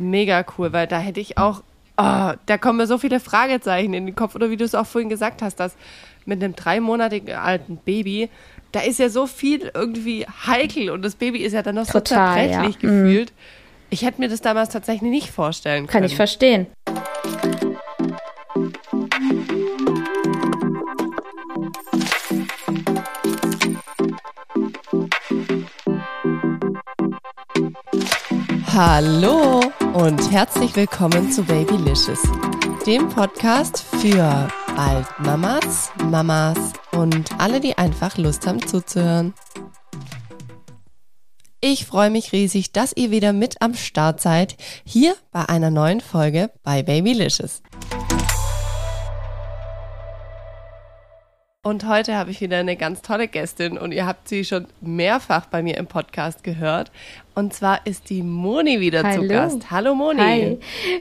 mega cool, weil da hätte ich auch, oh, da kommen mir so viele Fragezeichen in den Kopf. Oder wie du es auch vorhin gesagt hast, dass mit einem dreimonatigen alten Baby, da ist ja so viel irgendwie heikel und das Baby ist ja dann noch Total, so zerbrechlich ja. Mhm. gefühlt. Ich hätte mir das damals tatsächlich nicht vorstellen können. Kann ich verstehen. Hallo und herzlich willkommen zu Babylicious, dem Podcast für bald Mamas, Mamas und alle, die einfach Lust haben zuzuhören. Ich freue mich riesig, dass ihr wieder mit am Start seid, hier bei einer neuen Folge bei Babylicious. Und heute habe ich wieder eine ganz tolle Gästin und ihr habt sie schon mehrfach bei mir im Podcast gehört. Und zwar ist die Moni wieder Hallo. zu Gast. Hallo Moni. Hi.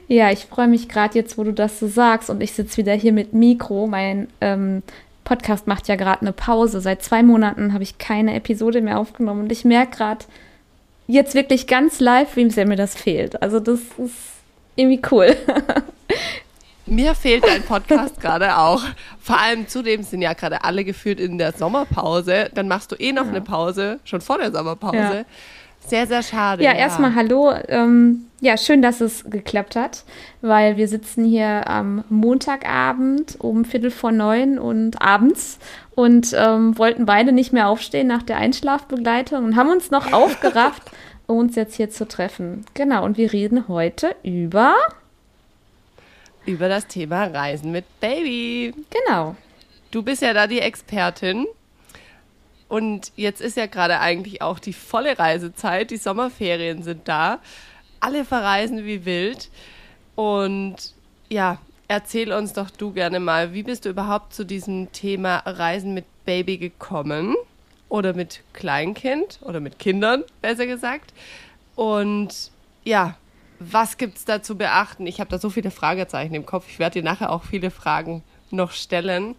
Ja, ich freue mich gerade jetzt, wo du das so sagst und ich sitze wieder hier mit Mikro. Mein ähm, Podcast macht ja gerade eine Pause. Seit zwei Monaten habe ich keine Episode mehr aufgenommen und ich merke gerade jetzt wirklich ganz live, wie sehr mir das fehlt. Also das ist irgendwie cool. Mir fehlt dein Podcast gerade auch. Vor allem zudem sind ja gerade alle gefühlt in der Sommerpause. Dann machst du eh noch ja. eine Pause, schon vor der Sommerpause. Ja. Sehr, sehr schade. Ja, ja. erstmal hallo. Ähm, ja, schön, dass es geklappt hat, weil wir sitzen hier am Montagabend um Viertel vor neun und abends und ähm, wollten beide nicht mehr aufstehen nach der Einschlafbegleitung und haben uns noch aufgerafft, uns jetzt hier zu treffen. Genau, und wir reden heute über über das Thema Reisen mit Baby. Genau. Du bist ja da die Expertin. Und jetzt ist ja gerade eigentlich auch die volle Reisezeit. Die Sommerferien sind da. Alle verreisen wie wild. Und ja, erzähl uns doch du gerne mal, wie bist du überhaupt zu diesem Thema Reisen mit Baby gekommen? Oder mit Kleinkind oder mit Kindern, besser gesagt. Und ja, was gibt es da zu beachten? Ich habe da so viele Fragezeichen im Kopf. Ich werde dir nachher auch viele Fragen noch stellen.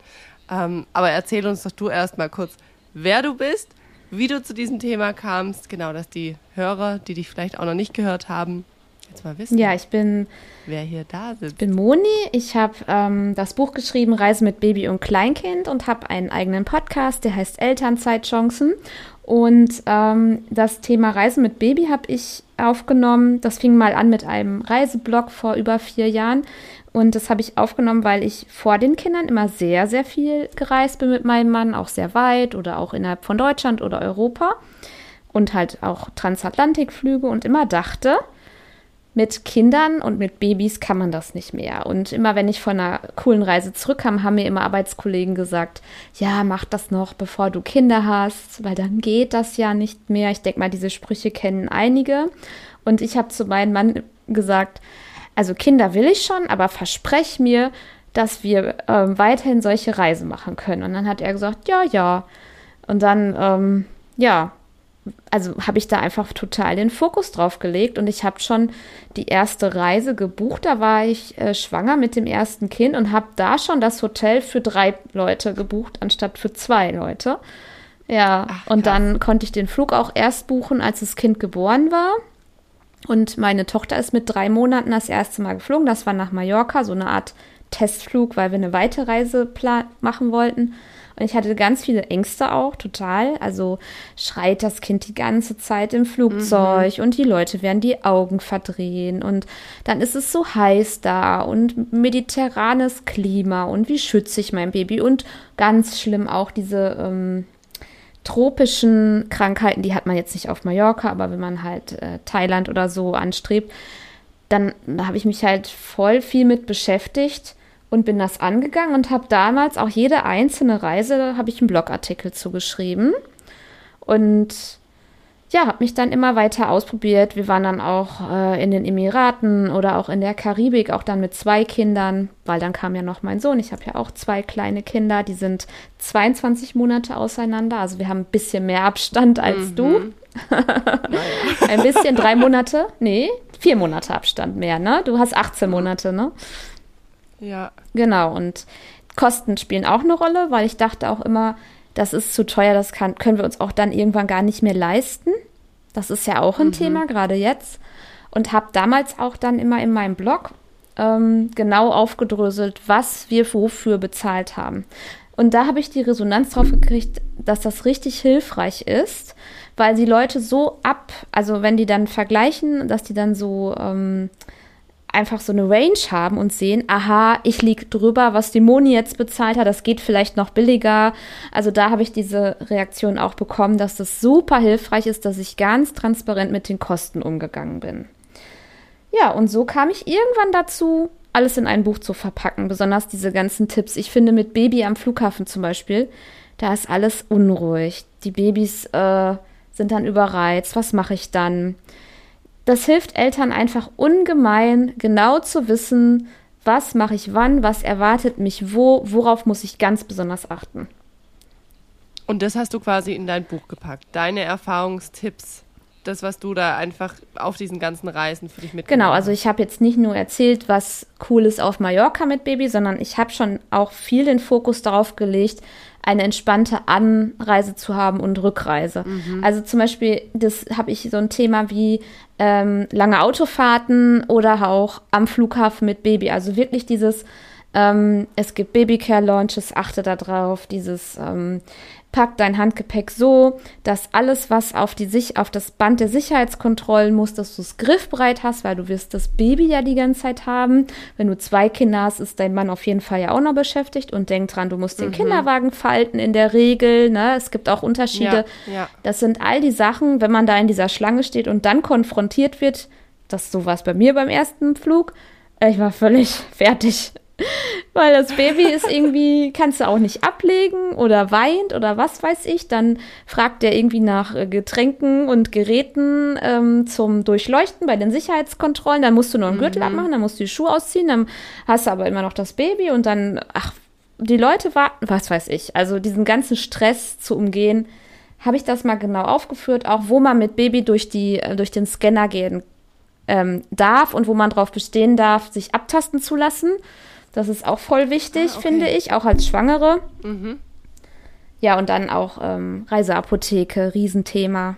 Ähm, aber erzähl uns doch du erst mal kurz, wer du bist, wie du zu diesem Thema kamst. Genau, dass die Hörer, die dich vielleicht auch noch nicht gehört haben, jetzt mal wissen. Ja, ich bin. Wer hier da sitzt. Ich bin Moni. Ich habe ähm, das Buch geschrieben, Reise mit Baby und Kleinkind und habe einen eigenen Podcast, der heißt Elternzeitchancen. Und ähm, das Thema Reisen mit Baby habe ich aufgenommen. Das fing mal an mit einem Reiseblog vor über vier Jahren. Und das habe ich aufgenommen, weil ich vor den Kindern immer sehr, sehr viel gereist bin mit meinem Mann, auch sehr weit oder auch innerhalb von Deutschland oder Europa. Und halt auch Transatlantikflüge und immer dachte, mit Kindern und mit Babys kann man das nicht mehr. Und immer wenn ich von einer coolen Reise zurückkam, haben mir immer Arbeitskollegen gesagt, ja, mach das noch, bevor du Kinder hast, weil dann geht das ja nicht mehr. Ich denke mal, diese Sprüche kennen einige. Und ich habe zu meinem Mann gesagt, also Kinder will ich schon, aber versprech mir, dass wir ähm, weiterhin solche Reisen machen können. Und dann hat er gesagt, ja, ja. Und dann, ähm, ja, also habe ich da einfach total den Fokus drauf gelegt und ich habe schon die erste Reise gebucht. Da war ich äh, schwanger mit dem ersten Kind und habe da schon das Hotel für drei Leute gebucht, anstatt für zwei Leute. Ja, Ach, und dann konnte ich den Flug auch erst buchen, als das Kind geboren war. Und meine Tochter ist mit drei Monaten das erste Mal geflogen. Das war nach Mallorca, so eine Art Testflug, weil wir eine Weiterreise machen wollten. Und ich hatte ganz viele Ängste auch, total. Also schreit das Kind die ganze Zeit im Flugzeug mhm. und die Leute werden die Augen verdrehen und dann ist es so heiß da und mediterranes Klima und wie schütze ich mein Baby und ganz schlimm auch diese ähm, tropischen Krankheiten, die hat man jetzt nicht auf Mallorca, aber wenn man halt äh, Thailand oder so anstrebt, dann habe ich mich halt voll viel mit beschäftigt und bin das angegangen und habe damals auch jede einzelne Reise, habe ich einen Blogartikel zugeschrieben und ja, habe mich dann immer weiter ausprobiert. Wir waren dann auch äh, in den Emiraten oder auch in der Karibik, auch dann mit zwei Kindern, weil dann kam ja noch mein Sohn. Ich habe ja auch zwei kleine Kinder, die sind 22 Monate auseinander. Also wir haben ein bisschen mehr Abstand als mhm. du. ein bisschen, drei Monate? Nee, vier Monate Abstand mehr, ne? Du hast 18 Monate, ne? Ja. Genau, und Kosten spielen auch eine Rolle, weil ich dachte auch immer, das ist zu teuer, das kann, können wir uns auch dann irgendwann gar nicht mehr leisten. Das ist ja auch ein mhm. Thema, gerade jetzt. und habe damals auch dann immer in meinem Blog ähm, genau aufgedröselt, was wir wofür bezahlt haben. Und da habe ich die Resonanz drauf gekriegt, dass das richtig hilfreich ist, weil die Leute so ab, also wenn die dann vergleichen, dass die dann so ähm, einfach so eine Range haben und sehen, aha, ich liege drüber, was die Moni jetzt bezahlt hat, das geht vielleicht noch billiger. Also da habe ich diese Reaktion auch bekommen, dass das super hilfreich ist, dass ich ganz transparent mit den Kosten umgegangen bin. Ja, und so kam ich irgendwann dazu, alles in ein Buch zu verpacken, besonders diese ganzen Tipps. Ich finde mit Baby am Flughafen zum Beispiel, da ist alles unruhig. Die Babys äh, sind dann überreizt. Was mache ich dann? Das hilft Eltern einfach ungemein, genau zu wissen, was mache ich wann, was erwartet mich wo, worauf muss ich ganz besonders achten. Und das hast du quasi in dein Buch gepackt. Deine Erfahrungstipps das, was du da einfach auf diesen ganzen Reisen für dich mitgenommen Genau, also ich habe jetzt nicht nur erzählt, was cool ist auf Mallorca mit Baby, sondern ich habe schon auch viel den Fokus darauf gelegt, eine entspannte Anreise zu haben und Rückreise. Mhm. Also zum Beispiel, das habe ich so ein Thema wie ähm, lange Autofahrten oder auch am Flughafen mit Baby. Also wirklich dieses, ähm, es gibt Babycare-Launches, achte darauf, dieses ähm, pack dein Handgepäck so, dass alles, was auf, die Sich auf das Band der Sicherheitskontrollen muss, dass du es griffbereit hast, weil du wirst das Baby ja die ganze Zeit haben. Wenn du zwei Kinder hast, ist dein Mann auf jeden Fall ja auch noch beschäftigt und denk dran, du musst den mhm. Kinderwagen falten in der Regel. Ne? Es gibt auch Unterschiede. Ja, ja. Das sind all die Sachen, wenn man da in dieser Schlange steht und dann konfrontiert wird, das so war es bei mir beim ersten Flug. Ich war völlig fertig. Weil das Baby ist irgendwie, kannst du auch nicht ablegen oder weint oder was weiß ich. Dann fragt er irgendwie nach äh, Getränken und Geräten ähm, zum Durchleuchten bei den Sicherheitskontrollen. Dann musst du noch einen Gürtel mhm. abmachen, dann musst du die Schuhe ausziehen, dann hast du aber immer noch das Baby und dann, ach, die Leute warten, was weiß ich. Also diesen ganzen Stress zu umgehen, habe ich das mal genau aufgeführt, auch wo man mit Baby durch, die, äh, durch den Scanner gehen ähm, darf und wo man darauf bestehen darf, sich abtasten zu lassen. Das ist auch voll wichtig, ah, okay. finde ich, auch als Schwangere. Mhm. Ja, und dann auch ähm, Reiseapotheke, Riesenthema.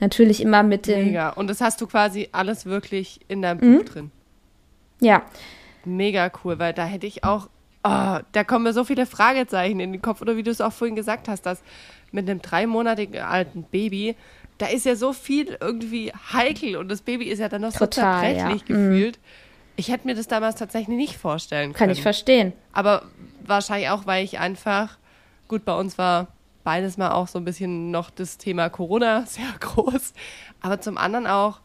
Natürlich immer mit dem. Mega. Und das hast du quasi alles wirklich in deinem mhm. Buch drin. Ja. Mega cool, weil da hätte ich auch. Oh, da kommen mir so viele Fragezeichen in den Kopf. Oder wie du es auch vorhin gesagt hast, dass mit einem dreimonatigen alten Baby, da ist ja so viel irgendwie heikel und das Baby ist ja dann noch Total, so zerbrechlich ja. Mhm. gefühlt. Mhm. Ich hätte mir das damals tatsächlich nicht vorstellen können. Kann ich verstehen. Aber wahrscheinlich auch, weil ich einfach, gut, bei uns war beides mal auch so ein bisschen noch das Thema Corona sehr groß. Aber zum anderen auch,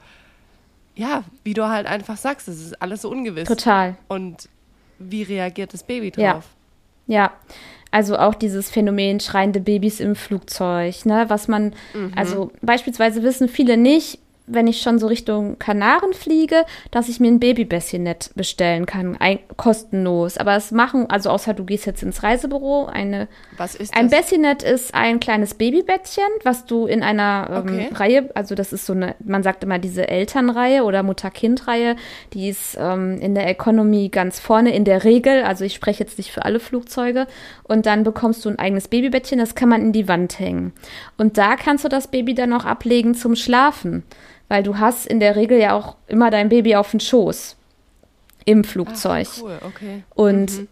ja, wie du halt einfach sagst, es ist alles so ungewiss. Total. Und wie reagiert das Baby drauf? Ja. ja. Also auch dieses Phänomen schreiende Babys im Flugzeug, ne, was man, mhm. also beispielsweise wissen viele nicht, wenn ich schon so Richtung Kanaren fliege, dass ich mir ein Babybässinett bestellen kann, ein, kostenlos. Aber es machen, also außer du gehst jetzt ins Reisebüro, eine. Was ist das? Ein Bassinet ist ein kleines Babybettchen, was du in einer ähm, okay. Reihe, also das ist so eine, man sagt immer diese Elternreihe oder Mutter-Kind-Reihe, die ist ähm, in der Economy ganz vorne in der Regel. Also ich spreche jetzt nicht für alle Flugzeuge. Und dann bekommst du ein eigenes Babybettchen, das kann man in die Wand hängen. Und da kannst du das Baby dann auch ablegen zum Schlafen weil du hast in der Regel ja auch immer dein Baby auf dem Schoß im Flugzeug. Ach, cool, okay. Und mhm.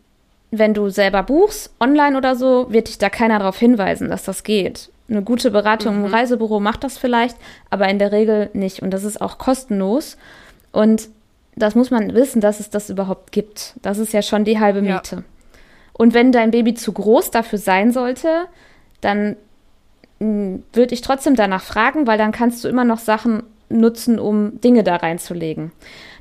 wenn du selber buchst, online oder so, wird dich da keiner darauf hinweisen, dass das geht. Eine gute Beratung mhm. im Reisebüro macht das vielleicht, aber in der Regel nicht. Und das ist auch kostenlos. Und das muss man wissen, dass es das überhaupt gibt. Das ist ja schon die halbe Miete. Ja. Und wenn dein Baby zu groß dafür sein sollte, dann hm, würde ich trotzdem danach fragen, weil dann kannst du immer noch Sachen nutzen, um Dinge da reinzulegen.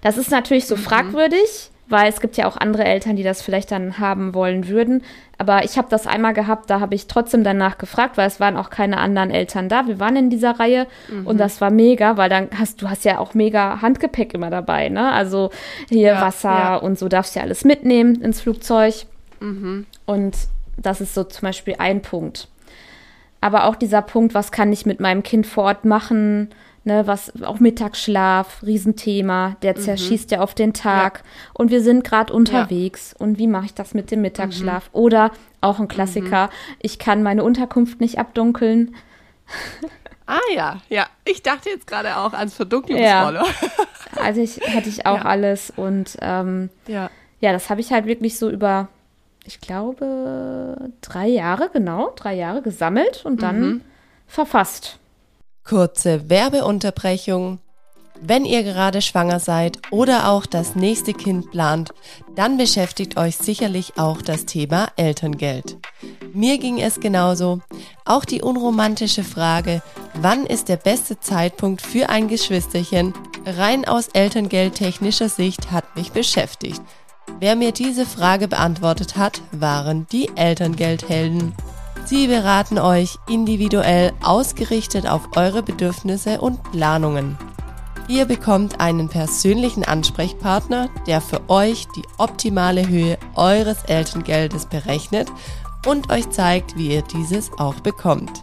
Das ist natürlich so mhm. fragwürdig, weil es gibt ja auch andere Eltern, die das vielleicht dann haben wollen würden. Aber ich habe das einmal gehabt, da habe ich trotzdem danach gefragt, weil es waren auch keine anderen Eltern da. Wir waren in dieser Reihe mhm. und das war mega, weil dann hast du hast ja auch mega Handgepäck immer dabei, ne? Also hier ja, Wasser ja. und so darfst du ja alles mitnehmen ins Flugzeug. Mhm. Und das ist so zum Beispiel ein Punkt. Aber auch dieser Punkt, was kann ich mit meinem Kind vor Ort machen? Ne, was auch Mittagsschlaf, Riesenthema, der mhm. zerschießt ja auf den Tag ja. und wir sind gerade unterwegs ja. und wie mache ich das mit dem Mittagsschlaf? Mhm. Oder auch ein Klassiker, mhm. ich kann meine Unterkunft nicht abdunkeln. Ah ja, ja. Ich dachte jetzt gerade auch ans Verdunklungsroller. Ja. Also ich hatte ich auch alles und ähm, ja. ja, das habe ich halt wirklich so über, ich glaube, drei Jahre, genau, drei Jahre gesammelt und dann mhm. verfasst. Kurze Werbeunterbrechung. Wenn ihr gerade schwanger seid oder auch das nächste Kind plant, dann beschäftigt euch sicherlich auch das Thema Elterngeld. Mir ging es genauso. Auch die unromantische Frage, wann ist der beste Zeitpunkt für ein Geschwisterchen, rein aus Elterngeldtechnischer Sicht hat mich beschäftigt. Wer mir diese Frage beantwortet hat, waren die Elterngeldhelden. Sie beraten euch individuell ausgerichtet auf eure Bedürfnisse und Planungen. Ihr bekommt einen persönlichen Ansprechpartner, der für euch die optimale Höhe eures Elterngeldes berechnet und euch zeigt, wie ihr dieses auch bekommt.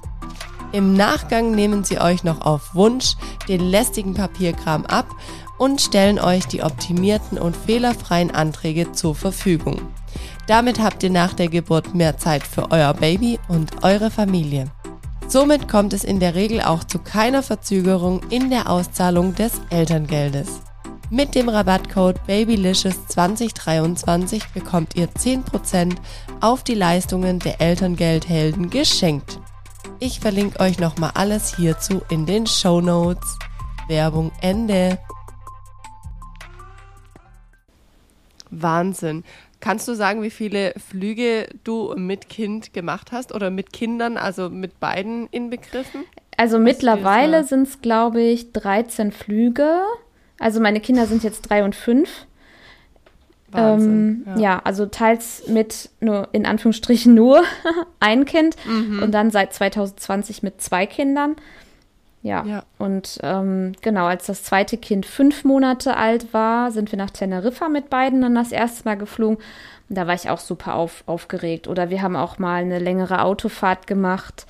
Im Nachgang nehmen sie euch noch auf Wunsch den lästigen Papierkram ab und stellen euch die optimierten und fehlerfreien Anträge zur Verfügung. Damit habt ihr nach der Geburt mehr Zeit für euer Baby und eure Familie. Somit kommt es in der Regel auch zu keiner Verzögerung in der Auszahlung des Elterngeldes. Mit dem Rabattcode BABYLICIOUS2023 bekommt ihr 10% auf die Leistungen der Elterngeldhelden geschenkt. Ich verlinke euch nochmal alles hierzu in den Show Notes. Werbung Ende. Wahnsinn. Kannst du sagen, wie viele Flüge du mit Kind gemacht hast oder mit Kindern, also mit beiden inbegriffen? Also mittlerweile sind es, glaube ich, 13 Flüge. Also meine Kinder sind jetzt drei und fünf. Ähm, ja. ja. also teils mit nur in Anführungsstrichen nur ein Kind mhm. und dann seit 2020 mit zwei Kindern. Ja. ja. Und ähm, genau, als das zweite Kind fünf Monate alt war, sind wir nach Teneriffa mit beiden dann das erste Mal geflogen. Und da war ich auch super auf, aufgeregt. Oder wir haben auch mal eine längere Autofahrt gemacht.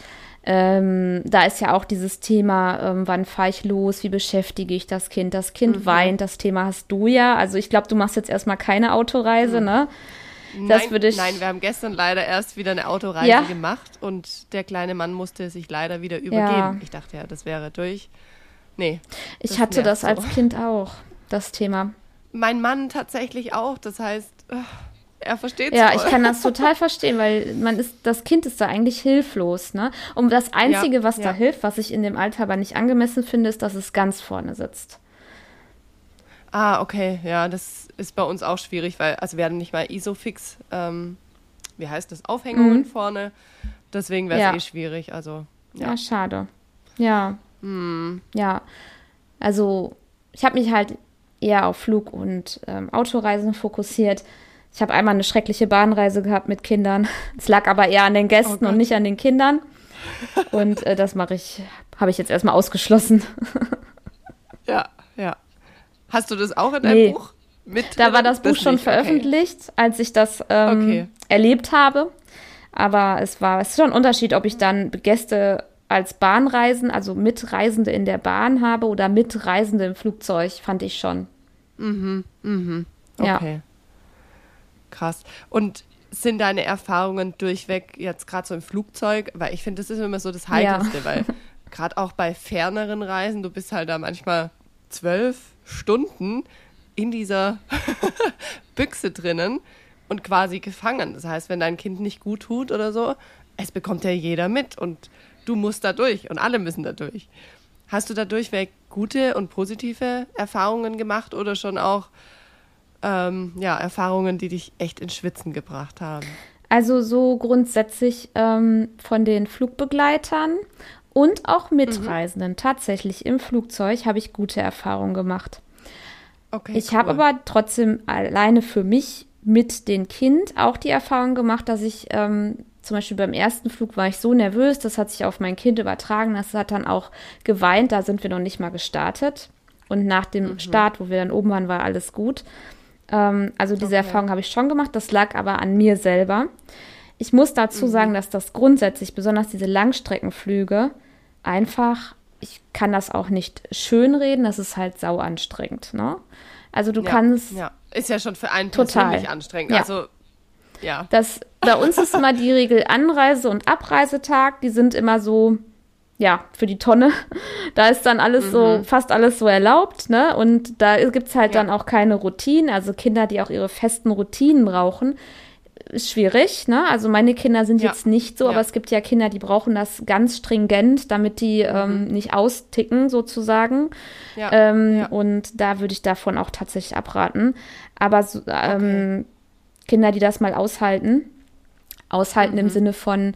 Ähm, da ist ja auch dieses Thema, ähm, wann fahre ich los, wie beschäftige ich das Kind? Das Kind mhm. weint, das Thema hast du ja. Also ich glaube, du machst jetzt erstmal keine Autoreise, mhm. ne? Das nein, würde ich. Nein, wir haben gestern leider erst wieder eine Autoreise ja. gemacht und der kleine Mann musste sich leider wieder übergeben. Ja. Ich dachte ja, das wäre durch. Nee. Ich hatte das so. als Kind auch, das Thema. Mein Mann tatsächlich auch. Das heißt, er versteht es. Ja, voll. ich kann das total verstehen, weil man ist, das Kind ist da eigentlich hilflos, ne? Und das Einzige, ja, was da hilft, was ich in dem Alter aber nicht angemessen finde, ist, dass es ganz vorne sitzt. Ah, okay, ja, das ist bei uns auch schwierig, weil also wir hatten nicht mal Isofix, ähm, wie heißt das, Aufhängungen mhm. vorne. Deswegen wäre es ja. eh schwierig. Also ja, ja schade. Ja. Mhm. Ja. Also ich habe mich halt eher auf Flug- und ähm, Autoreisen fokussiert. Ich habe einmal eine schreckliche Bahnreise gehabt mit Kindern. Es lag aber eher an den Gästen oh und nicht an den Kindern. Und äh, das mache ich, habe ich jetzt erstmal ausgeschlossen. ja, ja. Hast du das auch in deinem nee. Buch mit? Da war das Buch das schon nicht. veröffentlicht, okay. als ich das ähm, okay. erlebt habe. Aber es war es ist schon ein Unterschied, ob ich dann Gäste als Bahnreisen, also Mitreisende in der Bahn habe oder Mitreisende im Flugzeug, fand ich schon. Mhm, mhm. Okay. Ja. Krass. Und sind deine Erfahrungen durchweg jetzt gerade so im Flugzeug? Weil ich finde, das ist immer so das Heikelste, ja. weil gerade auch bei ferneren Reisen, du bist halt da manchmal zwölf Stunden in dieser Büchse drinnen und quasi gefangen. Das heißt, wenn dein Kind nicht gut tut oder so, es bekommt ja jeder mit und du musst da durch und alle müssen da durch. Hast du da durchweg gute und positive Erfahrungen gemacht oder schon auch ähm, ja, Erfahrungen, die dich echt ins Schwitzen gebracht haben? Also so grundsätzlich ähm, von den Flugbegleitern und auch Mitreisenden. Mhm. Tatsächlich im Flugzeug habe ich gute Erfahrungen gemacht. Okay, ich cool. habe aber trotzdem alleine für mich mit dem Kind auch die Erfahrung gemacht, dass ich ähm, zum Beispiel beim ersten Flug war ich so nervös, das hat sich auf mein Kind übertragen, das hat dann auch geweint, da sind wir noch nicht mal gestartet. Und nach dem mhm. Start, wo wir dann oben waren, war alles gut. Ähm, also diese okay. Erfahrung habe ich schon gemacht, das lag aber an mir selber. Ich muss dazu mhm. sagen, dass das grundsätzlich, besonders diese Langstreckenflüge, einfach, ich kann das auch nicht schönreden, das ist halt sau anstrengend, ne? Also du ja, kannst. Ja, ist ja schon für einen total. anstrengend. Ja. Also ja. Das, bei uns ist immer die Regel Anreise- und Abreisetag, die sind immer so ja, für die Tonne. Da ist dann alles mhm. so, fast alles so erlaubt, ne? Und da gibt's halt ja. dann auch keine Routinen. Also Kinder, die auch ihre festen Routinen brauchen, ist schwierig, ne? Also meine Kinder sind ja. jetzt nicht so, ja. aber es gibt ja Kinder, die brauchen das ganz stringent, damit die mhm. ähm, nicht austicken, sozusagen. Ja. Ähm, und da würde ich davon auch tatsächlich abraten. Aber so, ähm, okay. Kinder, die das mal aushalten, aushalten mhm. im Sinne von,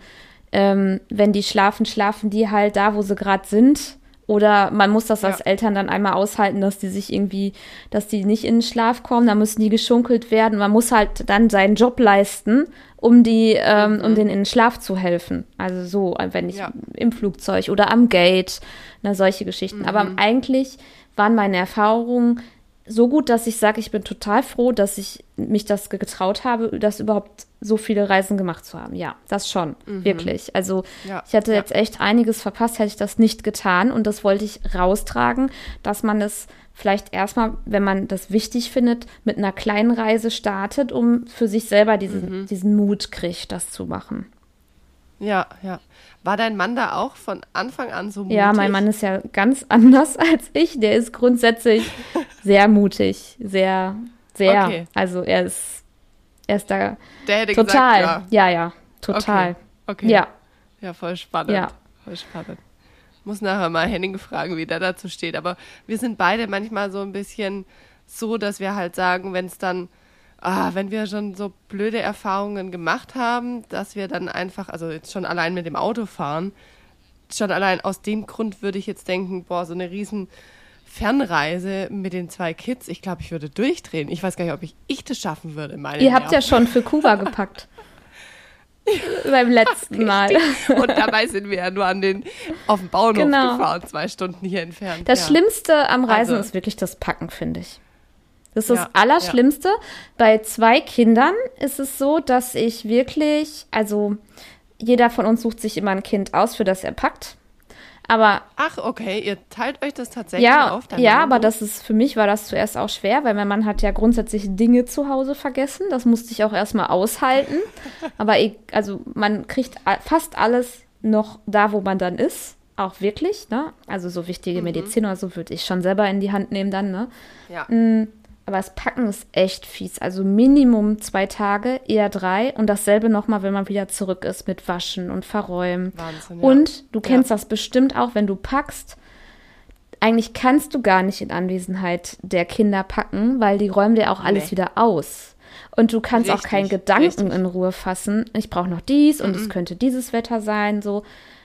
ähm, wenn die schlafen, schlafen die halt da, wo sie gerade sind. Oder man muss das ja. als Eltern dann einmal aushalten, dass die sich irgendwie, dass die nicht in den Schlaf kommen, da müssen die geschunkelt werden. Man muss halt dann seinen Job leisten, um die, ähm, mhm. um denen in den Schlaf zu helfen. Also so, wenn ich ja. im Flugzeug oder am Gate, na, solche Geschichten. Mhm. Aber eigentlich waren meine Erfahrungen so gut, dass ich sage, ich bin total froh, dass ich mich das getraut habe, das überhaupt so viele Reisen gemacht zu haben. Ja, das schon, mhm. wirklich. Also ja, ich hatte ja. jetzt echt einiges verpasst, hätte ich das nicht getan und das wollte ich raustragen, dass man es vielleicht erstmal, wenn man das wichtig findet, mit einer kleinen Reise startet, um für sich selber diesen, mhm. diesen Mut kriegt, das zu machen. Ja, ja. War dein Mann da auch von Anfang an so mutig? Ja, mein Mann ist ja ganz anders als ich. Der ist grundsätzlich sehr mutig, sehr, sehr. Okay. Also er ist, er ist da Der hätte total. Gesagt, ja. ja, ja, total. Okay. okay. Ja. Ja, voll spannend. Ja. Voll spannend. Muss nachher mal Henning fragen, wie der dazu steht. Aber wir sind beide manchmal so ein bisschen so, dass wir halt sagen, wenn es dann ah, wenn wir schon so blöde Erfahrungen gemacht haben, dass wir dann einfach, also jetzt schon allein mit dem Auto fahren, schon allein aus dem Grund würde ich jetzt denken, boah, so eine riesen Fernreise mit den zwei Kids, ich glaube, ich würde durchdrehen. Ich weiß gar nicht, ob ich, ich das schaffen würde. Ihr habt ja schon für Kuba gepackt. Beim letzten Mal. Und dabei sind wir ja nur an den, auf dem Bauernhof genau. gefahren, zwei Stunden hier entfernt. Das ja. Schlimmste am Reisen also. ist wirklich das Packen, finde ich. Das ist ja, das Allerschlimmste. Ja. Bei zwei Kindern ist es so, dass ich wirklich, also jeder von uns sucht sich immer ein Kind aus, für das er packt. Aber ach okay, ihr teilt euch das tatsächlich ja, auf. Ja, aber das ist für mich war das zuerst auch schwer, weil mein Mann hat ja grundsätzlich Dinge zu Hause vergessen. Das musste ich auch erstmal aushalten. aber ich, also man kriegt fast alles noch da, wo man dann ist. Auch wirklich, ne? Also so wichtige mhm. Medizin oder so würde ich schon selber in die Hand nehmen dann, ne? Ja. Aber das Packen ist echt fies. Also Minimum zwei Tage, eher drei. Und dasselbe nochmal, wenn man wieder zurück ist mit Waschen und Verräumen. Wahnsinn, ja. Und du kennst ja. das bestimmt auch, wenn du packst. Eigentlich kannst du gar nicht in Anwesenheit der Kinder packen, weil die räumen dir auch alles nee. wieder aus. Und du kannst richtig, auch keinen Gedanken richtig. in Ruhe fassen. Ich brauche noch dies und mhm. es könnte dieses Wetter sein, so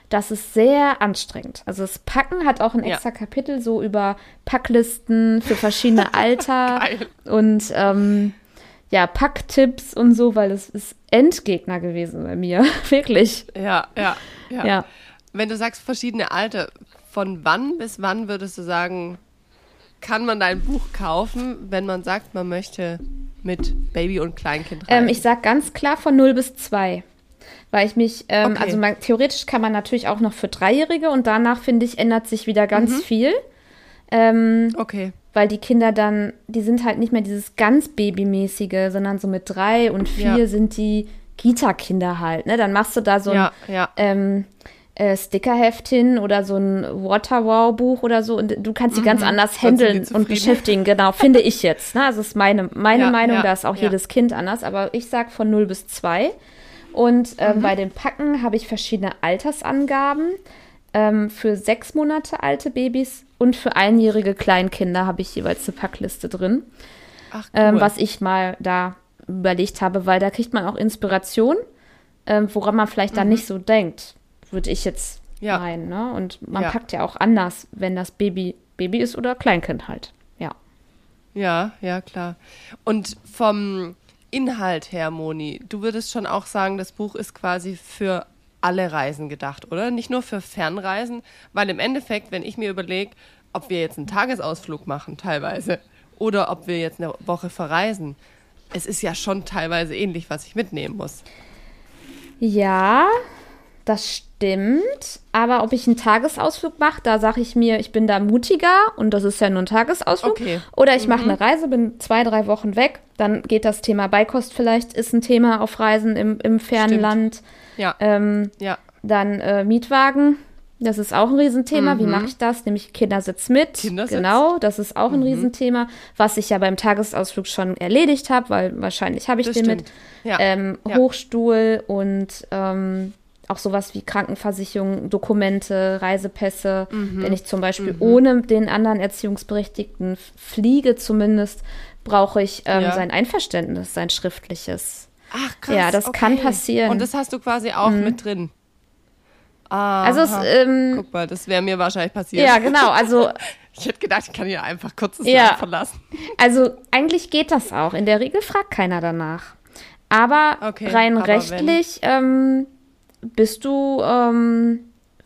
das ist sehr anstrengend. Also das Packen hat auch ein extra ja. Kapitel so über Packlisten für verschiedene Alter und ähm, ja, Packtipps und so, weil es ist Endgegner gewesen bei mir. Wirklich. Ja, ja, ja, ja. Wenn du sagst verschiedene Alter, von wann bis wann würdest du sagen, kann man dein Buch kaufen, wenn man sagt, man möchte mit Baby und Kleinkind rein? Ähm, ich sag ganz klar von 0 bis 2 weil ich mich, ähm, okay. also man, theoretisch kann man natürlich auch noch für Dreijährige und danach, finde ich, ändert sich wieder ganz mhm. viel. Ähm, okay. Weil die Kinder dann, die sind halt nicht mehr dieses ganz Babymäßige, sondern so mit drei und vier ja. sind die Kita-Kinder halt. Ne? Dann machst du da so ein ja, ja. Ähm, äh, Stickerheft hin oder so ein Waterwow-Buch oder so und du kannst sie mhm. ganz anders handeln und beschäftigen. Genau, finde ich jetzt. Ne? Also ist meine, meine Meinung, da ist auch jedes Kind anders, aber ich sag von 0 bis 2. Und äh, mhm. bei den Packen habe ich verschiedene Altersangaben. Ähm, für sechs Monate alte Babys und für einjährige Kleinkinder habe ich jeweils eine Packliste drin. Ach, ähm, cool. ähm, was ich mal da überlegt habe, weil da kriegt man auch Inspiration, ähm, woran man vielleicht mhm. dann nicht so denkt, würde ich jetzt ja. meinen. Ne? Und man ja. packt ja auch anders, wenn das Baby Baby ist oder Kleinkind halt. Ja. Ja, ja, klar. Und vom Inhalt her, Moni, du würdest schon auch sagen, das Buch ist quasi für alle Reisen gedacht, oder? Nicht nur für Fernreisen, weil im Endeffekt, wenn ich mir überlege, ob wir jetzt einen Tagesausflug machen, teilweise, oder ob wir jetzt eine Woche verreisen, es ist ja schon teilweise ähnlich, was ich mitnehmen muss. Ja, das stimmt. Aber ob ich einen Tagesausflug mache, da sage ich mir, ich bin da mutiger und das ist ja nur ein Tagesausflug. Okay. Oder ich mache mhm. eine Reise, bin zwei, drei Wochen weg. Dann geht das Thema Beikost vielleicht, ist ein Thema auf Reisen im, im fernen Land. Ja. Ähm, ja. Dann äh, Mietwagen Das ist auch ein Riesenthema. Mhm. Wie mache ich das? Nämlich Kindersitz mit. Kindersitz? Genau, das ist auch ein mhm. Riesenthema, was ich ja beim Tagesausflug schon erledigt habe, weil wahrscheinlich habe ich das den stimmt. mit. Ja. Ähm, ja. Hochstuhl und ähm, auch sowas wie Krankenversicherung, Dokumente, Reisepässe. Mhm. Wenn ich zum Beispiel mhm. ohne den anderen Erziehungsberechtigten fliege, zumindest, brauche ich ähm, ja. sein Einverständnis, sein schriftliches. Ach krass. Ja, das okay. kann passieren. Und das hast du quasi auch mhm. mit drin. Aha. Also es, ähm, Guck mal, das wäre mir wahrscheinlich passiert. Ja, genau. Also ich hätte gedacht, ich kann hier einfach kurz das ja. Land verlassen. Also eigentlich geht das auch. In der Regel fragt keiner danach. Aber okay, rein aber rechtlich ähm, bist du ähm,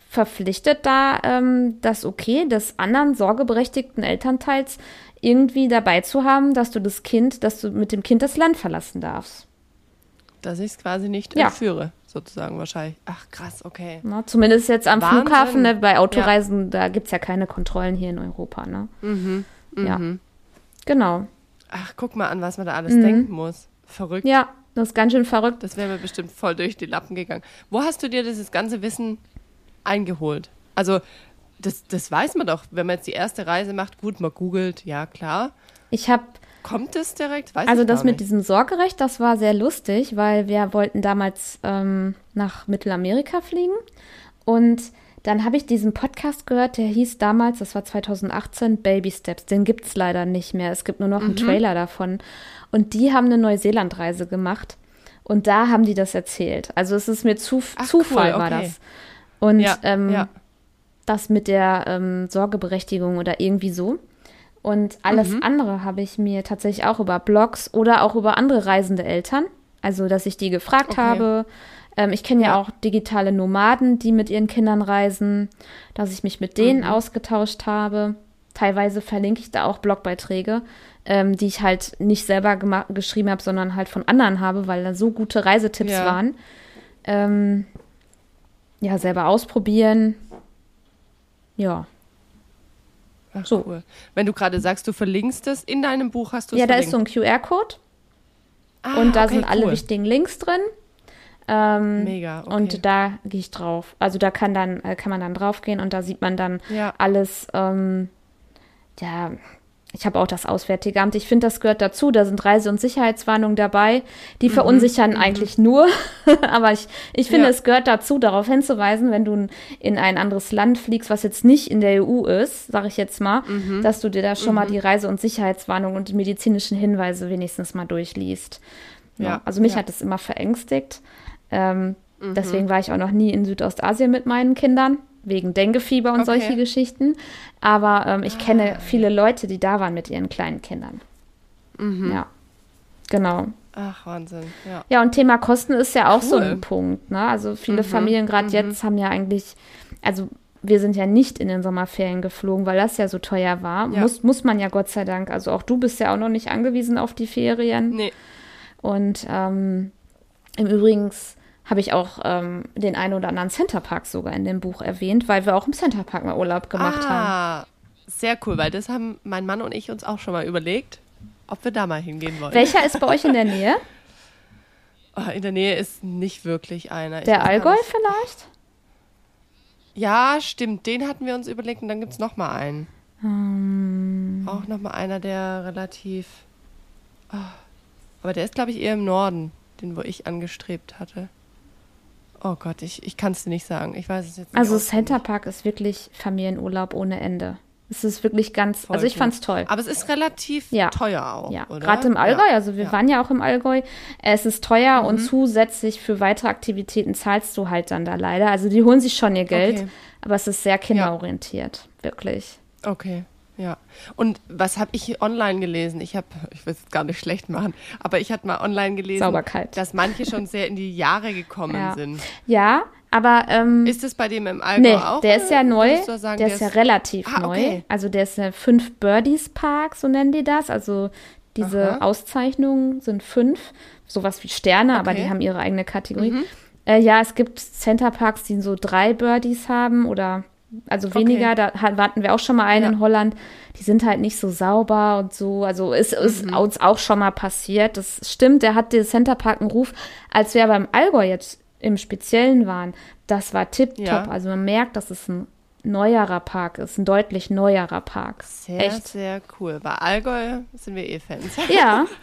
verpflichtet, da ähm, das Okay des anderen sorgeberechtigten Elternteils irgendwie dabei zu haben, dass du das Kind, dass du mit dem Kind das Land verlassen darfst. Dass ich es quasi nicht ja. entführe, sozusagen wahrscheinlich. Ach krass, okay. Na, zumindest jetzt am Wahnsinn. Flughafen, ne, bei Autoreisen, ja. da gibt es ja keine Kontrollen hier in Europa. Ne? Mhm. Mhm. Ja. Genau. Ach, guck mal an, was man da alles mhm. denken muss. Verrückt. Ja, das ist ganz schön verrückt. Das wäre mir bestimmt voll durch die Lappen gegangen. Wo hast du dir dieses ganze Wissen eingeholt? Also, das, das weiß man doch, wenn man jetzt die erste Reise macht. Gut, man googelt, ja klar. Ich habe. Kommt es direkt? Weiß also, das mit diesem Sorgerecht, das war sehr lustig, weil wir wollten damals ähm, nach Mittelamerika fliegen. Und dann habe ich diesen Podcast gehört, der hieß damals, das war 2018, Baby Steps. Den gibt es leider nicht mehr. Es gibt nur noch mhm. einen Trailer davon. Und die haben eine Neuseeland-Reise gemacht. Und da haben die das erzählt. Also es ist mir zu, Ach, Zufall cool, okay. war das. Und ja, ähm, ja. das mit der ähm, Sorgeberechtigung oder irgendwie so. Und alles mhm. andere habe ich mir tatsächlich auch über Blogs oder auch über andere reisende Eltern. Also, dass ich die gefragt okay. habe. Ähm, ich kenne ja. ja. auch digitale Nomaden, die mit ihren Kindern reisen, dass ich mich mit denen mhm. ausgetauscht habe. Teilweise verlinke ich da auch Blogbeiträge, ähm, die ich halt nicht selber geschrieben habe, sondern halt von anderen habe, weil da so gute Reisetipps ja. waren. Ähm, ja, selber ausprobieren. Ja. Ach, so. cool. Wenn du gerade sagst, du verlinkst es in deinem Buch, hast du es Ja, da ist so ein QR-Code. Ah, und da okay, sind alle cool. wichtigen Links drin. Ähm, Mega. Okay. Und da gehe ich drauf. Also da kann dann äh, kann man dann draufgehen und da sieht man dann ja. alles. Ähm, ja, ich habe auch das Auswärtige Amt. Ich finde, das gehört dazu. Da sind Reise- und Sicherheitswarnungen dabei. Die mhm. verunsichern mhm. eigentlich nur. Aber ich, ich finde, ja. es gehört dazu, darauf hinzuweisen, wenn du in ein anderes Land fliegst, was jetzt nicht in der EU ist, sage ich jetzt mal, mhm. dass du dir da schon mhm. mal die Reise- und Sicherheitswarnung und die medizinischen Hinweise wenigstens mal durchliest. Ja. ja. Also mich ja. hat das immer verängstigt. Ähm, mhm. Deswegen war ich auch noch nie in Südostasien mit meinen Kindern wegen Denguefieber und okay. solche Geschichten. Aber ähm, ich ah. kenne viele Leute, die da waren mit ihren kleinen Kindern. Mhm. Ja, genau. Ach, Wahnsinn. Ja. ja, und Thema Kosten ist ja auch cool. so ein Punkt. Ne? Also viele mhm. Familien gerade mhm. jetzt haben ja eigentlich, also wir sind ja nicht in den Sommerferien geflogen, weil das ja so teuer war. Ja. Muss, muss man ja Gott sei Dank. Also auch du bist ja auch noch nicht angewiesen auf die Ferien. Nee. Und ähm, im Übrigen habe ich auch ähm, den einen oder anderen Centerpark sogar in dem Buch erwähnt, weil wir auch im Centerpark mal Urlaub gemacht ah, haben. Sehr cool, weil das haben mein Mann und ich uns auch schon mal überlegt, ob wir da mal hingehen wollen. Welcher ist bei euch in der Nähe? Oh, in der Nähe ist nicht wirklich einer. Der Allgäu vielleicht? Ja, stimmt. Den hatten wir uns überlegt und dann gibt es noch mal einen. Um. Auch noch mal einer, der relativ. Oh, aber der ist, glaube ich, eher im Norden, den wo ich angestrebt hatte. Oh Gott, ich, ich kann es dir nicht sagen. Ich weiß es jetzt nicht. Also Center Park ist wirklich Familienurlaub ohne Ende. Es ist wirklich ganz, Voll also ich fand es toll. Aber es ist relativ ja. teuer auch, ja. Gerade im Allgäu, ja. also wir ja. waren ja auch im Allgäu. Es ist teuer mhm. und zusätzlich für weitere Aktivitäten zahlst du halt dann da leider. Also die holen sich schon ihr Geld, okay. aber es ist sehr kinderorientiert, wirklich. Okay. Ja. Und was habe ich online gelesen? Ich habe, ich will es gar nicht schlecht machen, aber ich hatte mal online gelesen, Sauberkeit. dass manche schon sehr in die Jahre gekommen ja. sind. Ja, aber ähm, ist es bei dem im Allgäu nee, auch? Der ist ja neu. Sagen, der, der, ist ja relativ ah, okay. neu. Also der ist ja fünf Birdies Park, so nennen die das. Also diese Aha. Auszeichnungen sind fünf, sowas wie Sterne, okay. aber die haben ihre eigene Kategorie. Mhm. Äh, ja, es gibt Center Parks, die so drei Birdies haben oder also weniger, okay. da hatten wir auch schon mal einen ja. in Holland. Die sind halt nicht so sauber und so. Also ist, ist mhm. uns auch schon mal passiert. Das stimmt, der hat den Centerpark einen Ruf. Als wir beim Allgäu jetzt im Speziellen waren, das war tipptopp. Ja. Also man merkt, dass es ein neuerer Park ist, ein deutlich neuerer Park. Sehr, Echt. sehr cool. Bei Allgäu sind wir eh Fans. Ja.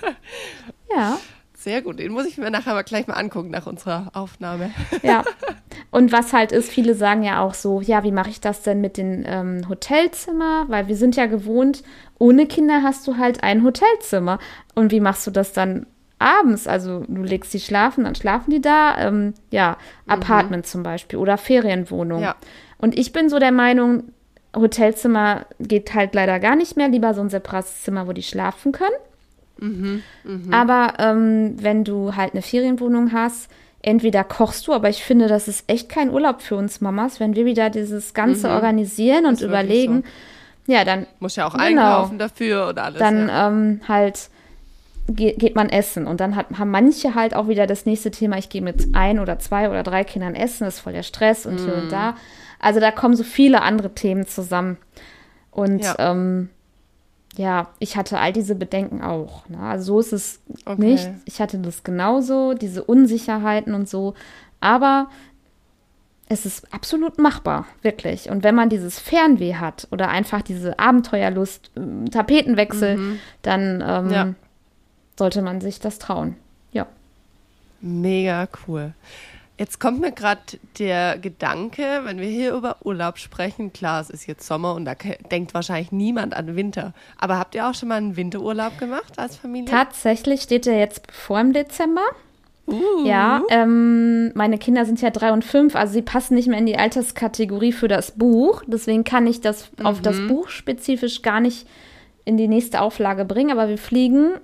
Ja. Sehr gut. Den muss ich mir nachher mal gleich mal angucken nach unserer Aufnahme. Ja. Und was halt ist, viele sagen ja auch so, ja, wie mache ich das denn mit den ähm, Hotelzimmer? Weil wir sind ja gewohnt, ohne Kinder hast du halt ein Hotelzimmer. Und wie machst du das dann abends? Also du legst die schlafen, dann schlafen die da. Ähm, ja, Apartment zum Beispiel oder Ferienwohnung. Ja. Und ich bin so der Meinung, Hotelzimmer geht halt leider gar nicht mehr. Lieber so ein separates Zimmer, wo die schlafen können. Aber ähm, wenn du halt eine Ferienwohnung hast, entweder kochst du, aber ich finde, das ist echt kein Urlaub für uns Mamas, wenn wir wieder dieses Ganze organisieren und überlegen. Ja, dann, Muss ja auch Genau. einkaufen dafür und alles. dann ja. ähm, halt ge geht man essen. Und dann hat, haben manche halt auch wieder das nächste Thema, ich gehe mit ein oder zwei oder drei Kindern essen, das ist voll der Stress und hier Mhm. und da. Also da kommen so viele andere Themen zusammen. Und ja, ähm, ja ich hatte all diese Bedenken auch. Ne? Also so ist es Okay. nicht. Ich hatte das genauso, diese Unsicherheiten und so. Aber es ist absolut machbar, wirklich. Und wenn man dieses Fernweh hat oder einfach diese Abenteuerlust, ähm, Tapetenwechsel, dann ähm, Mhm. Ja. sollte man sich das trauen. Ja. Mega cool. Jetzt kommt mir gerade der Gedanke, wenn wir hier über Urlaub sprechen, klar, es ist jetzt Sommer und da denkt wahrscheinlich niemand an Winter. Aber habt ihr auch schon mal einen Winterurlaub gemacht als Familie? Tatsächlich steht er jetzt bevor im Dezember. Uh. Ja, ähm, meine Kinder sind ja drei und fünf, also sie passen nicht mehr in die Alterskategorie für das Buch. Deswegen kann ich das auf das Mhm. Buch spezifisch gar nicht in die nächste Auflage bringen. Aber wir fliegen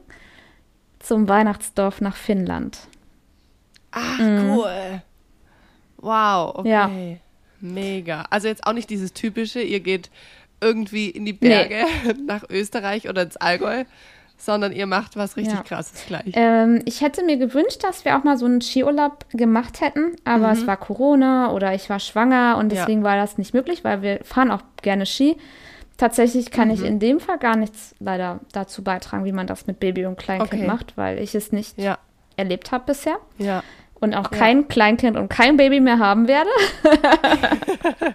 zum Weihnachtsdorf nach Finnland. Ach, cool. Wow, okay. Mhm. Ja. Mega. Also jetzt auch nicht dieses typische, ihr geht irgendwie in die Berge nach Österreich oder ins Allgäu, sondern ihr macht was richtig Ja. krasses gleich. Ähm, ich hätte mir gewünscht, dass wir auch mal so einen Skiurlaub gemacht hätten, aber es war Corona oder ich war schwanger und Mhm. Ja. deswegen war das nicht möglich, weil wir fahren auch gerne Ski. Tatsächlich kann Mhm. ich in dem Fall gar nichts leider dazu beitragen, wie man das mit Baby und Kleinkind Okay. macht, weil ich es nicht ja, erlebt habe bisher ja. Und auch kein Kleinkind und kein Baby mehr haben werde.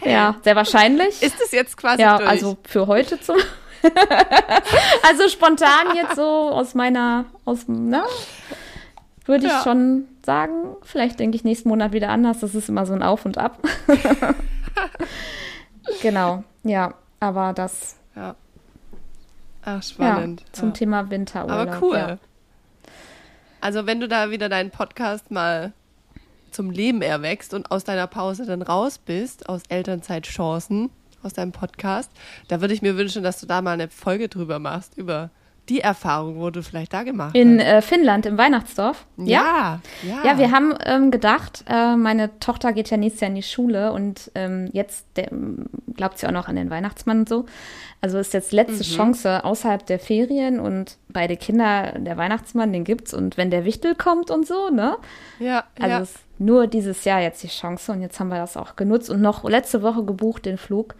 Okay. Ja, sehr wahrscheinlich. Ist es jetzt quasi ja, durch? also für heute zum. also spontan jetzt so aus meiner, aus, ne? Würde ich Ja. schon sagen. Vielleicht denke ich nächsten Monat wieder anders. Das ist immer so ein Auf und Ab. genau, ja. Aber das ja. Ach, ja, spannend. zum ja. Thema Winterurlaub. Aber cool. Also wenn du da wieder deinen Podcast mal zum Leben erwächst und aus deiner Pause dann raus bist, aus Elternzeitchancen, aus deinem Podcast, da würde ich mir wünschen, dass du da mal eine Folge drüber machst, über die Erfahrung, du vielleicht da gemacht In äh, Finnland, im Weihnachtsdorf. Ja, ja. Ja, wir haben ähm, gedacht, äh, meine Tochter geht ja nächstes Jahr in die Schule und ähm, jetzt der, glaubt sie auch noch an den Weihnachtsmann und so. Also ist jetzt letzte Chance außerhalb der Ferien und beide Kinder, der Weihnachtsmann, den gibt's und wenn der Wichtel kommt und so, ne? ja, Also ja. ist nur dieses Jahr jetzt die Chance und jetzt haben wir das auch genutzt und noch letzte Woche gebucht den Flug.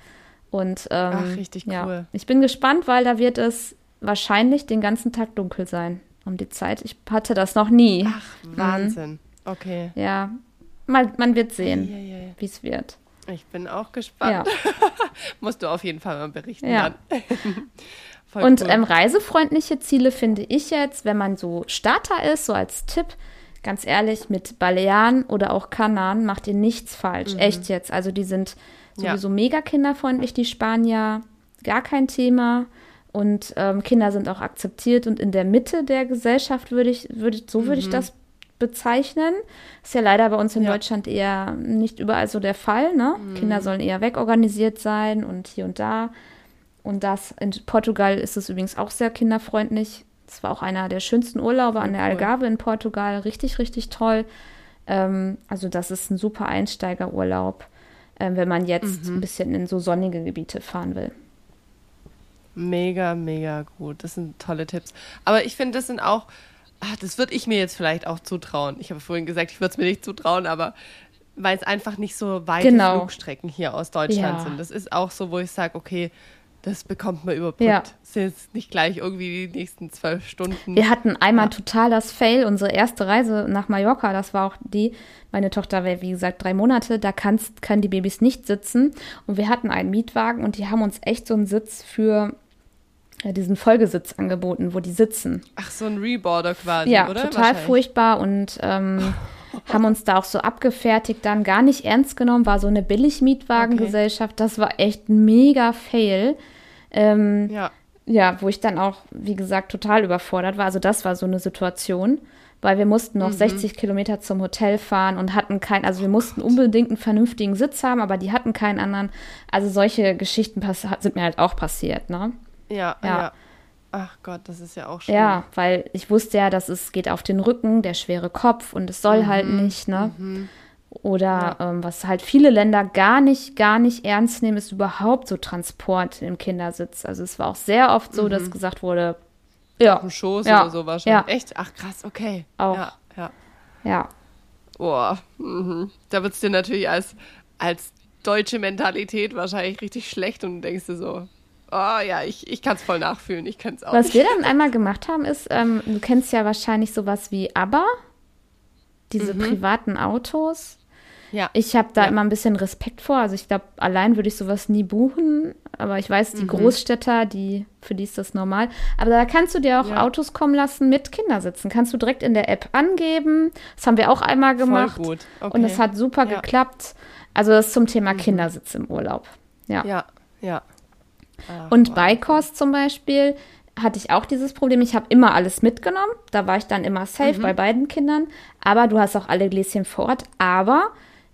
Und ähm, Ach, richtig ja, cool. ich bin gespannt, weil da wird es wahrscheinlich den ganzen Tag dunkel sein um die Zeit. Ich hatte das noch nie. Ach, Wahnsinn. Okay. Ja, mal, man wird sehen, Ja, ja, ja. wie es wird. Ich bin auch gespannt. Ja. Musst du auf jeden Fall mal berichten Ja. Und cool. ähm, reisefreundliche Ziele finde ich jetzt, wenn man so Starter ist, so als Tipp, ganz ehrlich, mit Balearen oder auch Kanaren macht ihr nichts falsch. Echt jetzt. Also die sind Mhm. Sowieso mega kinderfreundlich, die Spanier. Gar kein Thema. Und ähm, Kinder sind auch akzeptiert und in der Mitte der Gesellschaft würde ich, würde, so würde ich das bezeichnen. Ist ja leider bei uns in Mhm. Ja. Deutschland eher nicht überall so der Fall. Ne? Mhm. Kinder sollen eher wegorganisiert sein und hier und da. Und das in Portugal ist es übrigens auch sehr kinderfreundlich. Das war auch einer der schönsten Urlaube an der. Algarve in Portugal. Richtig, richtig toll. Ähm, also das ist ein super Einsteigerurlaub, ähm, wenn man jetzt Mhm. ein bisschen in so sonnige Gebiete fahren will. Mega, mega gut. Das sind tolle Tipps. Aber ich finde, das sind auch, ah, das würde ich mir jetzt vielleicht auch zutrauen. Ich habe vorhin gesagt, ich würde es mir nicht zutrauen, aber weil es einfach nicht so weite Genau. Flugstrecken hier aus Deutschland Ja. sind. Das ist auch so, wo ich sage, okay, das bekommt man überbrückt. Ja. Das sind jetzt nicht gleich irgendwie die nächsten zwölf Stunden. Wir hatten einmal Ja. total das Fail, unsere erste Reise nach Mallorca, das war auch die, meine Tochter war wie gesagt drei Monate, da kannst, können die Babys nicht sitzen und wir hatten einen Mietwagen und die haben uns echt so einen Sitz für diesen Folgesitz angeboten, wo die sitzen. Ach, so ein Reboarder quasi, Ja, oder? total Wahrscheinlich. furchtbar und ähm, haben uns da auch so abgefertigt, dann gar nicht ernst genommen, war so eine Billigmietwagengesellschaft, das war echt ein mega Fail. Ähm, Ja. ja, wo ich dann auch, wie gesagt, total überfordert war. Also das war so eine Situation, weil wir mussten Mhm. noch 60 Kilometer zum Hotel fahren und hatten kein, also wir mussten unbedingt einen vernünftigen Sitz haben, aber die hatten keinen anderen. Also solche Geschichten sind mir halt auch passiert, ne? Ja, Ja. ja, Ach Gott, das ist ja auch schön. Ja, weil ich wusste ja, dass es geht auf den Rücken, der schwere Kopf und es soll halt Mhm. nicht, ne? Oder ähm, was halt viele Länder gar nicht, gar nicht ernst nehmen, ist überhaupt so Transport im Kindersitz. Also es war auch sehr oft so, dass gesagt wurde, ja, Auf dem Schoß Ja. oder so wahrscheinlich. Ja. Echt? Ach krass, okay. Auch. Ja, ja. ja, Boah, mhm. da wird es dir natürlich als, als deutsche Mentalität wahrscheinlich richtig schlecht und du denkst dir so, oh ja, ich, ich kann es voll nachfühlen, ich kann es auch. Was wir dann einmal gemacht haben, ist, ähm, du kennst ja wahrscheinlich sowas wie ABBA, diese privaten Autos. ja. Ich habe da Ja. immer ein bisschen Respekt vor. Also ich glaube, allein würde ich sowas nie buchen. Aber ich weiß, Mhm. die Großstädter, die, für die ist das normal. Aber da kannst du dir auch Ja. Autos kommen lassen mit Kindersitzen. Kannst du direkt in der App angeben. Das haben wir auch einmal gemacht. Voll gut. Okay. Und es hat super Ja. geklappt. Also das ist zum Thema Kindersitz im Urlaub. Ja. Ja, ja. Ach, Und wow. bei Kost zum Beispiel hatte ich auch dieses Problem. Ich habe immer alles mitgenommen. Da war ich dann immer Mhm. safe bei beiden Kindern. Aber du hast auch alle Gläschen vor Ort. Aber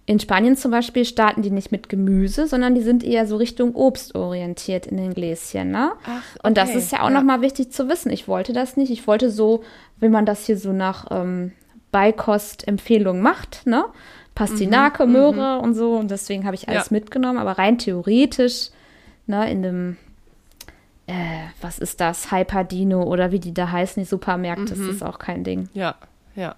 in Spanien zum Beispiel starten die nicht mit Gemüse, sondern die sind eher so Richtung Obst orientiert in den Gläschen. Ne? Ach, Und das okay. ist ja auch Ja. nochmal wichtig zu wissen. Ich wollte das nicht. Ich wollte so, wie man das hier so nach ähm, Beikost-Empfehlung macht, ne? Pastinake, Möhre und so. Und deswegen habe ich alles Mhm, Ja. mitgenommen. Aber rein theoretisch, ne, in dem, äh, was ist das, Hyperdino oder wie die da heißen, die Supermärkte, Mhm. das ist auch kein Ding. Ja, ja.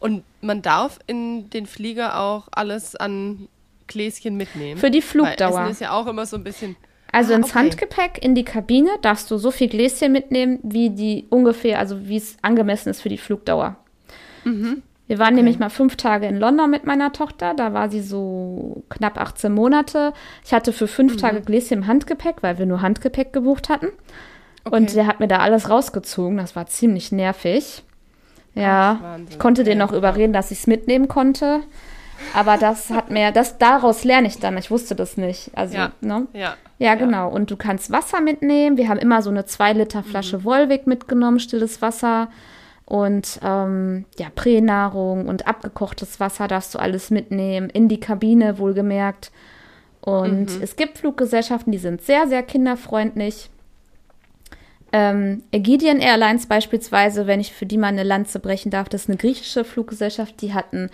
Und man darf in den Flieger auch alles an Gläschen mitnehmen. Für die Flugdauer. Essen ist ja auch immer so ein bisschen. Also Ah, ins okay. Handgepäck in die Kabine darfst du so viel Gläschen mitnehmen, wie die ungefähr, also wie es angemessen ist für die Flugdauer. Wir waren nämlich mal fünf Tage in London mit meiner Tochter. Da war sie so knapp 18 Monate. Ich hatte für fünf Tage Gläschen im Handgepäck, weil wir nur Handgepäck gebucht hatten. Und Okay. der hat mir da alles rausgezogen. Das war ziemlich nervig. Ja, Ach, ich konnte den noch überreden, dass ich es mitnehmen konnte. Aber das hat mir, das daraus lerne ich dann. Ich wusste das nicht. Also, Ja. ne? Ja. Ja, genau. Und du kannst Wasser mitnehmen. Wir haben immer so eine 2-Liter-Flasche Volvic mitgenommen, stilles Wasser. Und ähm, ja, Pränahrung und abgekochtes Wasser darfst du alles mitnehmen, in die Kabine wohlgemerkt. Und es gibt Fluggesellschaften, die sind sehr, sehr kinderfreundlich. Ähm, Aegean Airlines beispielsweise, wenn ich für die mal eine Lanze brechen darf, das ist eine griechische Fluggesellschaft, die hatten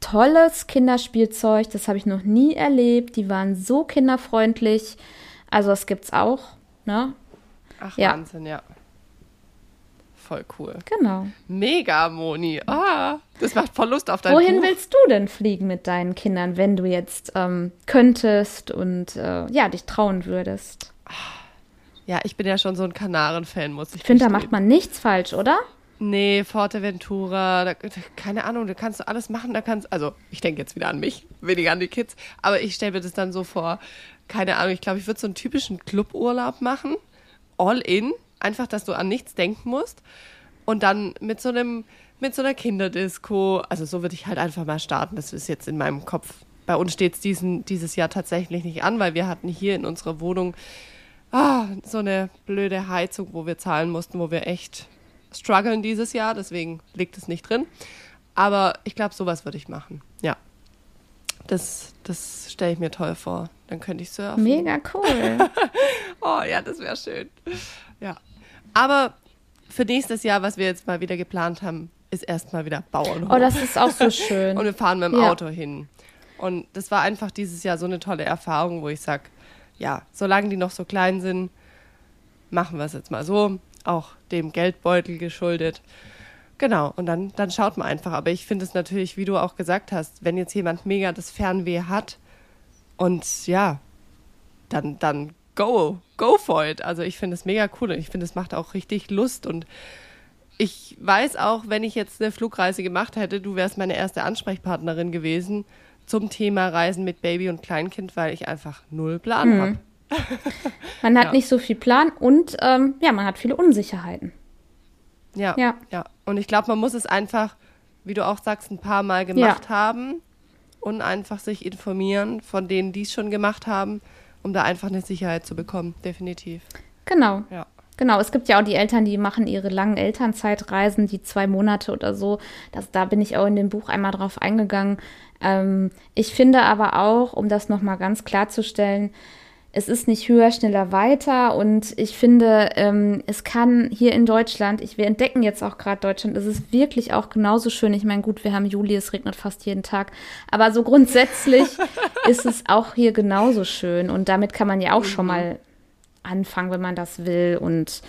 tolles Kinderspielzeug, das habe ich noch nie erlebt. Die waren so kinderfreundlich. Also das gibt's auch, ne? Ach, Ja. Wahnsinn, ja. Voll cool. Genau. Mega, Moni. Ah, das macht voll Lust auf dein Wohin Buch. willst du denn fliegen mit deinen Kindern, wenn du jetzt ähm, könntest und äh, ja, dich trauen würdest? Ja, ich bin ja schon so ein Kanaren-Fan, muss ich Ich finde, da macht man nichts falsch, oder? Nee, Forteventura, da, keine Ahnung, da kannst du alles machen, da kannst, also ich denke jetzt wieder an mich, weniger an die Kids, aber ich stelle mir das dann so vor, keine Ahnung, ich glaube, ich würde so einen typischen Cluburlaub machen, all in, einfach, dass du an nichts denken musst und dann mit so einem, mit so einer Kinderdisco, also so würde ich halt einfach mal starten, das ist jetzt in meinem Kopf. Bei uns steht es dieses Jahr tatsächlich nicht an, weil wir hatten hier in unserer Wohnung ah, so eine blöde Heizung, wo wir zahlen mussten, wo wir echt strugglen dieses Jahr, deswegen liegt es nicht drin. Aber ich glaube, sowas würde ich machen. Ja. Das, das stelle ich mir toll vor. Dann könnte ich surfen. Mega cool. Oh ja, das wäre schön. Ja. Aber für nächstes Jahr, was wir jetzt mal wieder geplant haben, ist erstmal wieder Bauernhof. Oh, das ist auch so schön. Und wir fahren mit dem Ja. Auto hin. Und das war einfach dieses Jahr so eine tolle Erfahrung, wo ich sage, ja, solange die noch so klein sind, machen wir es jetzt mal so, auch dem Geldbeutel geschuldet. Genau, und dann, dann schaut man einfach. Aber ich finde es natürlich, wie du auch gesagt hast, wenn jetzt jemand mega das Fernweh hat und ja, dann, dann go, go for it. Also ich finde es mega cool und ich finde, es macht auch richtig Lust und ich weiß auch, wenn ich jetzt eine Flugreise gemacht hätte, du wärst meine erste Ansprechpartnerin gewesen zum Thema Reisen mit Baby und Kleinkind, weil ich einfach null Plan mhm. habe. Man hat ja. nicht so viel Plan und ähm, ja, man hat viele Unsicherheiten. Ja, ja. ja. Und ich glaube, man muss es einfach, wie du auch sagst, ein paar Mal gemacht ja. haben und einfach sich informieren von denen, die es schon gemacht haben, um da einfach eine Sicherheit zu bekommen. Definitiv. Genau. Ja. Genau, es gibt ja auch die Eltern, die machen ihre langen Elternzeitreisen, die zwei Monate oder so. Das, da bin ich auch in dem Buch einmal drauf eingegangen. Ähm, ich finde aber auch, um das nochmal ganz klarzustellen, es ist nicht höher, schneller, weiter. Und ich finde, ähm, es kann hier in Deutschland, ich, wir entdecken jetzt auch gerade Deutschland, es ist wirklich auch genauso schön. Ich meine, gut, wir haben Juli, es regnet fast jeden Tag. Aber so grundsätzlich ist es auch hier genauso schön. Und damit kann man ja auch mhm. schon mal anfangen, wenn man das will. Und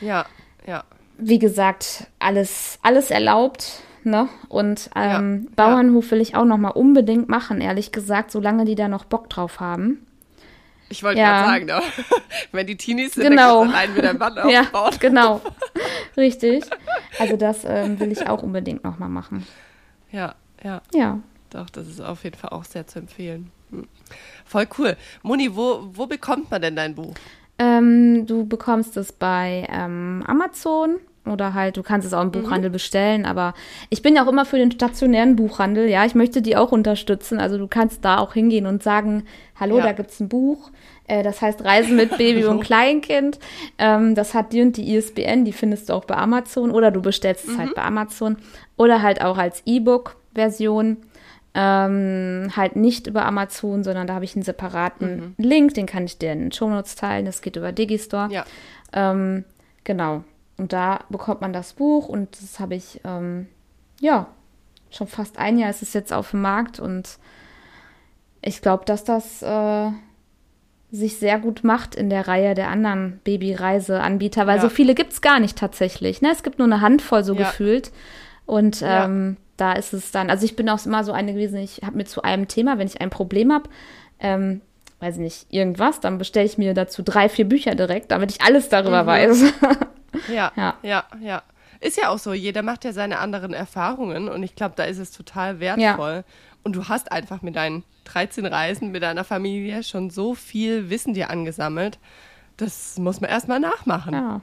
ja, ja. Wie gesagt, alles, alles erlaubt. Ne? Und ähm, ja, Bauernhof will ich auch noch mal unbedingt machen, ehrlich gesagt, solange die da noch Bock drauf haben. Ich wollte ja. gerade sagen, ne? wenn die Teenies sind, genau. dann allein wieder ein Band aufbauen. Ja, genau. Richtig. Also das ähm, will ich auch unbedingt nochmal machen. Ja, ja. Ja. Doch, das ist auf jeden Fall auch sehr zu empfehlen. Hm. Voll cool. Moni, wo, wo bekommt man denn dein Buch? Ähm, du bekommst es bei ähm, Amazon oder halt, du kannst es auch im mhm. Buchhandel mhm. bestellen, aber ich bin ja auch immer für den stationären Buchhandel, ja, ich möchte die auch unterstützen, also du kannst da auch hingehen und sagen, hallo, ja. da gibt's ein Buch, äh, das heißt Reisen mit Baby und Kleinkind, ähm, das hat die und die ISBN, die findest du auch bei Amazon oder du bestellst es halt mhm. bei Amazon oder halt auch als E-Book-Version. Ähm, halt nicht über Amazon, sondern da habe ich einen separaten mhm. Link, den kann ich dir in den Show Notes teilen. Das geht über Digistore. Ja. Ähm, genau. Und da bekommt man das Buch und das habe ich, ähm, ja, schon fast ein Jahr ist es jetzt auf dem Markt und ich glaube, dass das äh, sich sehr gut macht in der Reihe der anderen Babyreiseanbieter, weil ja. so viele gibt es gar nicht tatsächlich. Ne? Es gibt nur eine Handvoll so ja. gefühlt. Und ähm, da ist es dann, also ich bin auch immer so eine gewesen, ich habe mir zu einem Thema, wenn ich ein Problem habe, ähm, weiß ich nicht, irgendwas, dann bestelle ich mir dazu drei, vier Bücher direkt, damit ich alles darüber mhm. weiß. Ja, ja, ja, ja. Ist ja auch so, jeder macht ja seine anderen Erfahrungen und ich glaube, da ist es total wertvoll. Ja. Und du hast einfach mit deinen 13 Reisen mit deiner Familie schon so viel Wissen dir angesammelt. Das muss man erstmal nachmachen. Ja.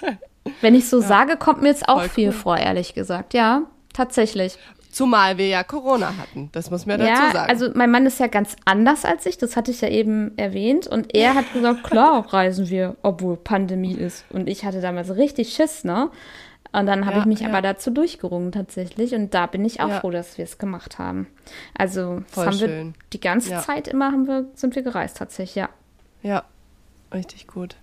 Wenn ich so ja. sage, kommt mir jetzt auch Voll viel cool. vor, ehrlich gesagt. Ja, tatsächlich. Zumal wir ja Corona hatten, das muss man ja, dazu sagen. Also mein Mann ist ja ganz anders als ich, das hatte ich ja eben erwähnt. Und er hat gesagt, klar, reisen wir, obwohl Pandemie ist. Und ich hatte damals richtig Schiss, ne? Und dann habe ja, ich mich ja. aber dazu durchgerungen tatsächlich. Und da bin ich auch ja. froh, dass wir es gemacht haben. Also das haben schön. wir die ganze Zeit immer haben wir, sind wir gereist tatsächlich, ja. Ja, richtig gut.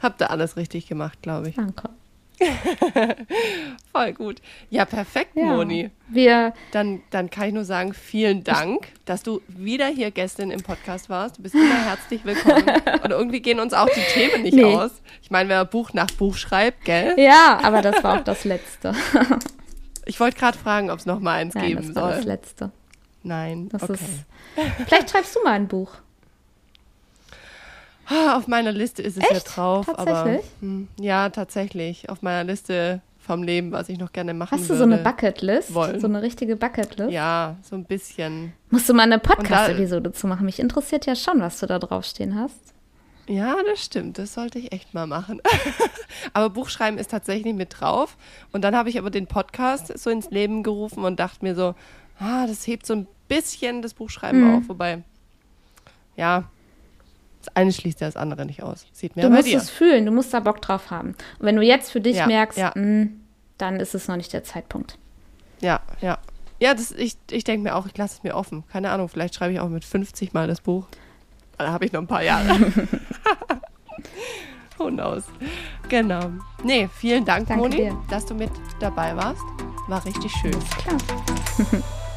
Habt ihr alles richtig gemacht, glaube ich. Danke. Voll gut. Ja, perfekt, ja, Moni. Wir dann, dann kann ich nur sagen, vielen Dank, dass du wieder hier Gästin im Podcast warst. Du bist immer herzlich willkommen. Und irgendwie gehen uns auch die Themen nicht nee. aus. Ich meine, wer Buch nach Buch schreibt, gell? Ja, aber das war auch das Letzte. ich wollte gerade fragen, ob es noch mal eins Nein, geben das soll. War das Letzte. Nein, das okay. Ist, vielleicht schreibst du mal ein Buch. Ah, auf meiner Liste ist es Echt? ja drauf. Tatsächlich? Aber, hm, ja, tatsächlich. Auf meiner Liste vom Leben, was ich noch gerne machen würde. Hast du so eine Bucketlist? Wollen. So eine richtige Bucketlist? Ja, so ein bisschen. Musst du mal eine Podcast-Episode zu machen. Mich interessiert ja schon, was du da draufstehen hast. Ja, das stimmt. Das sollte ich echt mal machen. aber Buchschreiben ist tatsächlich mit drauf. Und dann habe ich aber den Podcast so ins Leben gerufen und dachte mir so, ah, das hebt so ein bisschen das Buchschreiben mhm. auf. Wobei, ja, das eine schließt ja das andere nicht aus. Sieht mir Du musst dir. es fühlen, du musst da Bock drauf haben. Und wenn du jetzt für dich ja, merkst, ja. Mh, hm, dann ist es noch nicht der Zeitpunkt. Ja, ja. Ja, das, ich, ich denke mir auch, ich lasse es mir offen. Keine Ahnung, vielleicht schreibe ich auch mit 50 Mal das Buch. Da habe ich noch ein paar Jahre. Who knows? Genau. Nee, vielen Dank, Danke Moni, dir. dass du mit dabei warst. War richtig schön. Klar.